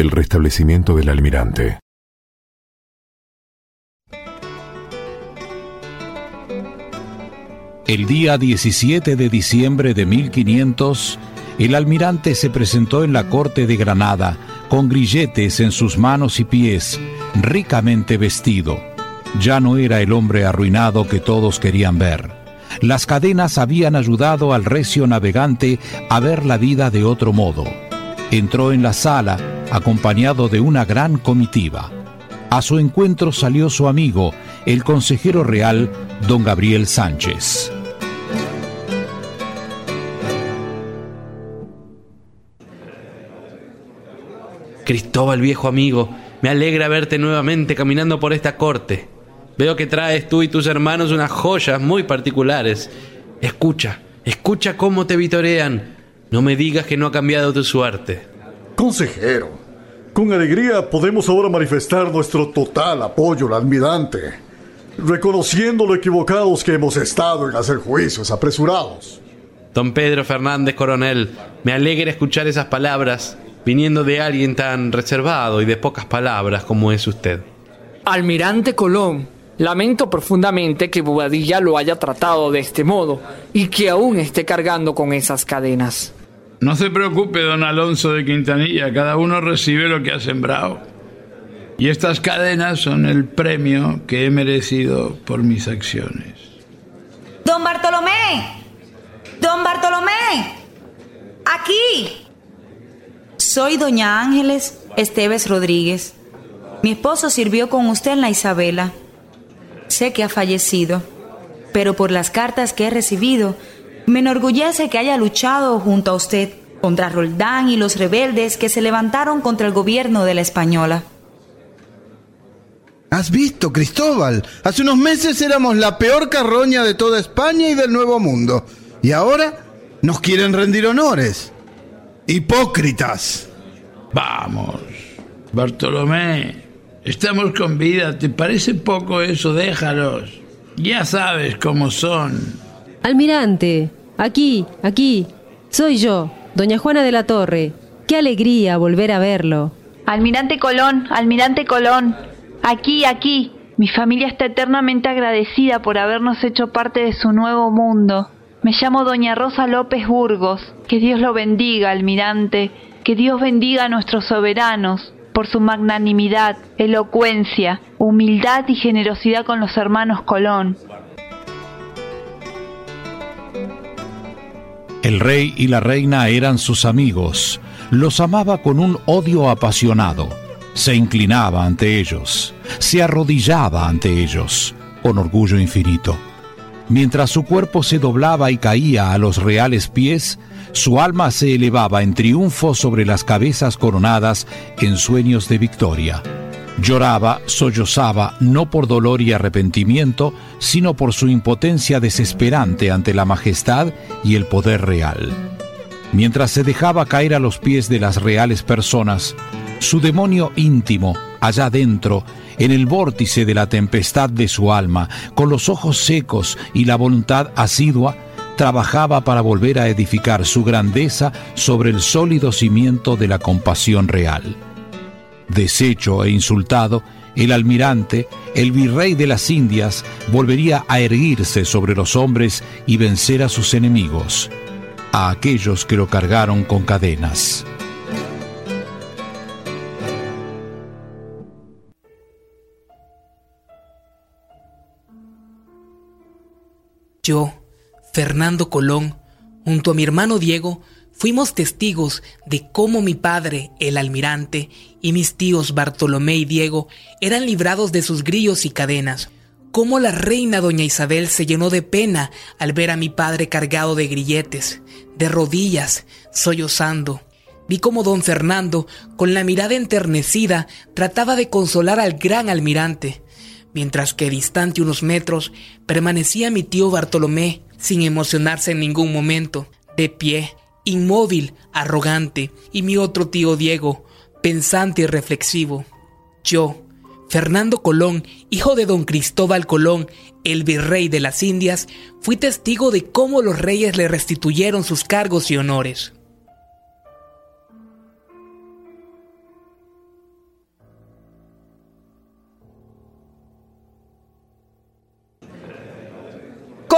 El restablecimiento del almirante. El día 17 de diciembre de 1500, el almirante se presentó en la corte de Granada con grilletes en sus manos y pies, ricamente vestido. Ya no era el hombre arruinado que todos querían ver. Las cadenas habían ayudado al recio navegante a ver la vida de otro modo. Entró en la sala acompañado de una gran comitiva. A su encuentro salió su amigo, el consejero real, don Gabriel Sánchez. Cristóbal, viejo amigo, me alegra verte nuevamente caminando por esta corte. Veo que traes tú y tus hermanos unas joyas muy particulares. Escucha, escucha cómo te vitorean. No me digas que no ha cambiado tu suerte. Consejero, con alegría podemos ahora manifestar nuestro total apoyo al almirante, reconociendo lo equivocados que hemos estado en hacer juicios apresurados. Don Pedro Fernández Coronel, me alegra escuchar esas palabras viniendo de alguien tan reservado y de pocas palabras como es usted. Almirante Colón, lamento profundamente que Bobadilla lo haya tratado de este modo y que aún esté cargando con esas cadenas. No se preocupe, don Alonso de Quintanilla, cada uno recibe lo que ha sembrado. Y estas cadenas son el premio que he merecido por mis acciones. Don Bartolomé, don Bartolomé, aquí. Soy doña Ángeles Esteves Rodríguez. Mi esposo sirvió con usted en la Isabela. Sé que ha fallecido, pero por las cartas que he recibido, me enorgullece que haya luchado junto a usted contra Roldán y los rebeldes que se levantaron contra el gobierno de la Española. ¿Has visto, Cristóbal? Hace unos meses éramos la peor carroña de toda España y del Nuevo Mundo. Y ahora nos quieren rendir honores. Hipócritas. Vamos, Bartolomé, estamos con vida. ¿Te parece poco eso? Déjalos. Ya sabes cómo son. Almirante, aquí, aquí. Soy yo, doña Juana de la Torre. Qué alegría volver a verlo. Almirante Colón, almirante Colón. Aquí, aquí. Mi familia está eternamente agradecida por habernos hecho parte de su nuevo mundo. Me llamo Doña Rosa López Burgos. Que Dios lo bendiga, almirante. Que Dios bendiga a nuestros soberanos por su magnanimidad, elocuencia, humildad y generosidad con los hermanos Colón. El rey y la reina eran sus amigos. Los amaba con un odio apasionado. Se inclinaba ante ellos. Se arrodillaba ante ellos con orgullo infinito. Mientras su cuerpo se doblaba y caía a los reales pies, su alma se elevaba en triunfo sobre las cabezas coronadas en sueños de victoria. Lloraba, sollozaba, no por dolor y arrepentimiento, sino por su impotencia desesperante ante la majestad y el poder real. Mientras se dejaba caer a los pies de las reales personas, su demonio íntimo, allá dentro, en el vórtice de la tempestad de su alma, con los ojos secos y la voluntad asidua, trabajaba para volver a edificar su grandeza sobre el sólido cimiento de la compasión real. Deshecho e insultado, el almirante, el virrey de las Indias, volvería a erguirse sobre los hombres y vencer a sus enemigos, a aquellos que lo cargaron con cadenas. Yo, Fernando Colón, junto a mi hermano Diego, fuimos testigos de cómo mi padre, el almirante, y mis tíos Bartolomé y Diego eran librados de sus grillos y cadenas, cómo la reina doña Isabel se llenó de pena al ver a mi padre cargado de grilletes, de rodillas, sollozando. Vi cómo don Fernando, con la mirada enternecida, trataba de consolar al gran almirante, mientras que distante unos metros permanecía mi tío Bartolomé, sin emocionarse en ningún momento, de pie, inmóvil, arrogante, y mi otro tío Diego, pensante y reflexivo. Yo, Fernando Colón, hijo de don Cristóbal Colón, el virrey de las Indias, fui testigo de cómo los reyes le restituyeron sus cargos y honores.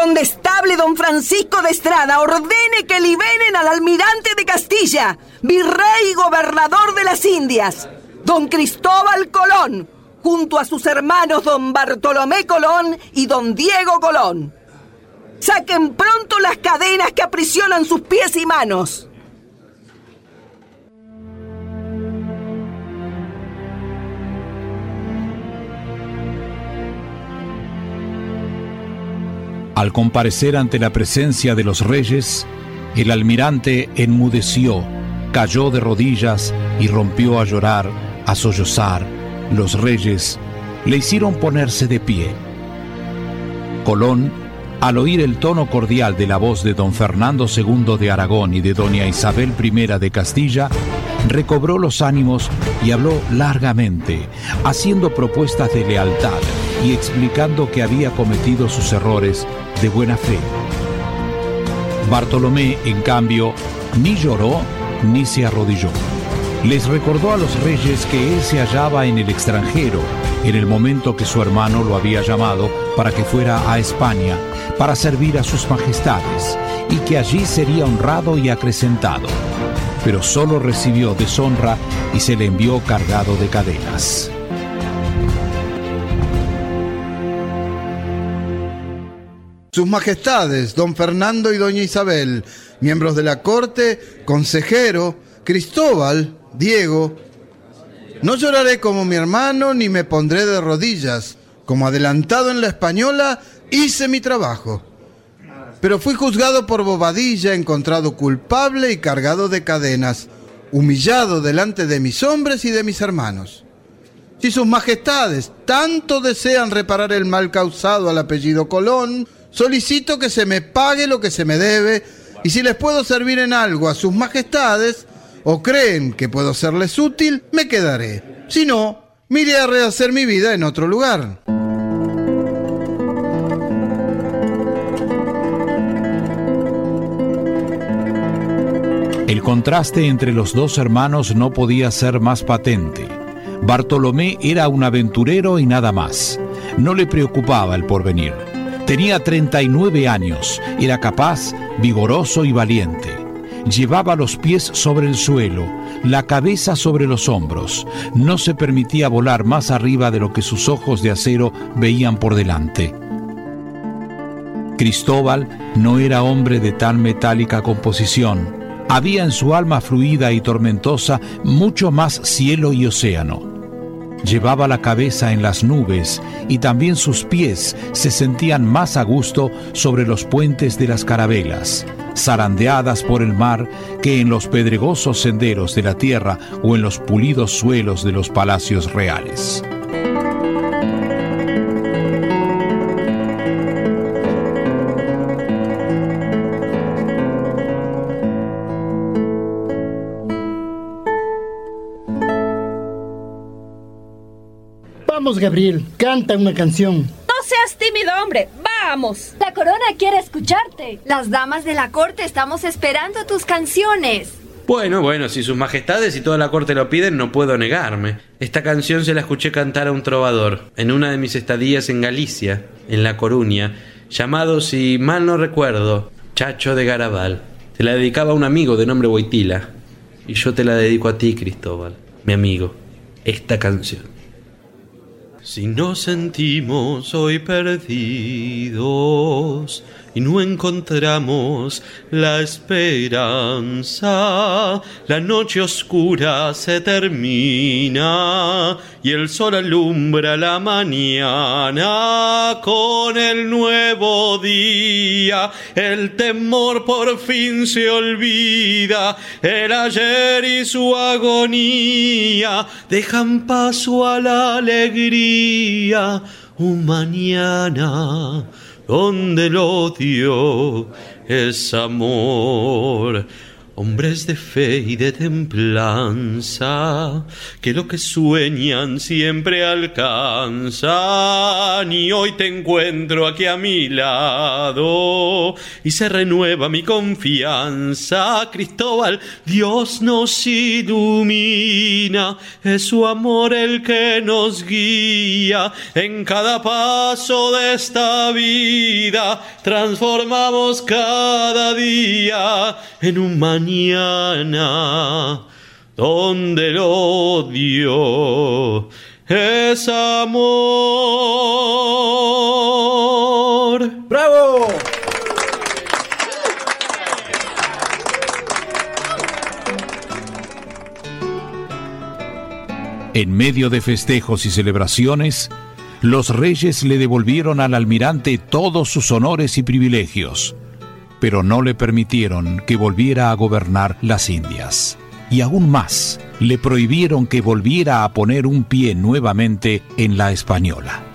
Condestable don Francisco de Estrada ordene que liberen al almirante de Castilla, virrey y gobernador de las Indias, don Cristóbal Colón, junto a sus hermanos don Bartolomé Colón y don Diego Colón. Saquen pronto las cadenas que aprisionan sus pies y manos. Al comparecer ante la presencia de los reyes, el almirante enmudeció, cayó de rodillas y rompió a llorar, a sollozar. Los reyes le hicieron ponerse de pie. Colón, al oír el tono cordial de la voz de don Fernando II de Aragón y de doña Isabel I de Castilla, recobró los ánimos y habló largamente, haciendo propuestas de lealtad y explicando que había cometido sus errores de buena fe. Bartolomé, en cambio, ni lloró ni se arrodilló. Les recordó a los reyes que él se hallaba en el extranjero en el momento que su hermano lo había llamado para que fuera a España para servir a sus majestades y que allí sería honrado y acrecentado. Pero solo recibió deshonra y se le envió cargado de cadenas. Sus majestades, don Fernando y doña Isabel, miembros de la corte, consejero, Cristóbal, Diego. No lloraré como mi hermano ni me pondré de rodillas. Como adelantado en la española, hice mi trabajo. Pero fui juzgado por bobadilla, encontrado culpable y cargado de cadenas, humillado delante de mis hombres y de mis hermanos. Si sus majestades tanto desean reparar el mal causado al apellido Colón, solicito que se me pague lo que se me debe y si les puedo servir en algo a sus majestades o creen que puedo serles útil, me quedaré. Si no, miré a rehacer mi vida en otro lugar. El contraste entre los dos hermanos no podía ser más patente. Bartolomé era un aventurero y nada más. No le preocupaba el porvenir. Tenía 39 años, era capaz, vigoroso y valiente. Llevaba los pies sobre el suelo, la cabeza sobre los hombros. No se permitía volar más arriba de lo que sus ojos de acero veían por delante. Cristóbal no era hombre de tan metálica composición. Había en su alma fluida y tormentosa mucho más cielo y océano. Llevaba la cabeza en las nubes y también sus pies se sentían más a gusto sobre los puentes de las carabelas, zarandeadas por el mar, que en los pedregosos senderos de la tierra o en los pulidos suelos de los palacios reales. Vamos, Gabriel, canta una canción. No seas tímido, hombre. Vamos. La corona quiere escucharte. Las damas de la corte estamos esperando tus canciones. Bueno, bueno, si sus majestades y toda la corte lo piden, no puedo negarme. Esta canción se la escuché cantar a un trovador en una de mis estadías en Galicia, en La Coruña, llamado, si mal no recuerdo, Chacho de Garabal. Se la dedicaba a un amigo de nombre Boitila. Y yo te la dedico a ti, Cristóbal, mi amigo, esta canción. Si nos sentimos hoy perdidos y no encontramos la esperanza, la noche oscura se termina y el sol alumbra la mañana con el nuevo día. El temor por fin se olvida, el ayer y su agonía dejan paso a la alegría. Un mañana donde el odio es amor. Hombres de fe y de templanza, que lo que sueñan siempre alcanzan. Y hoy te encuentro aquí a mi lado y se renueva mi confianza. Cristóbal, Dios nos ilumina, es su amor el que nos guía en cada paso de esta vida. Transformamos cada día en un mañana donde el odio es amor. ¡Bravo! En medio de festejos y celebraciones, los reyes le devolvieron al almirante todos sus honores y privilegios pero no le permitieron que volviera a gobernar las Indias. Y aún más, le prohibieron que volviera a poner un pie nuevamente en la española.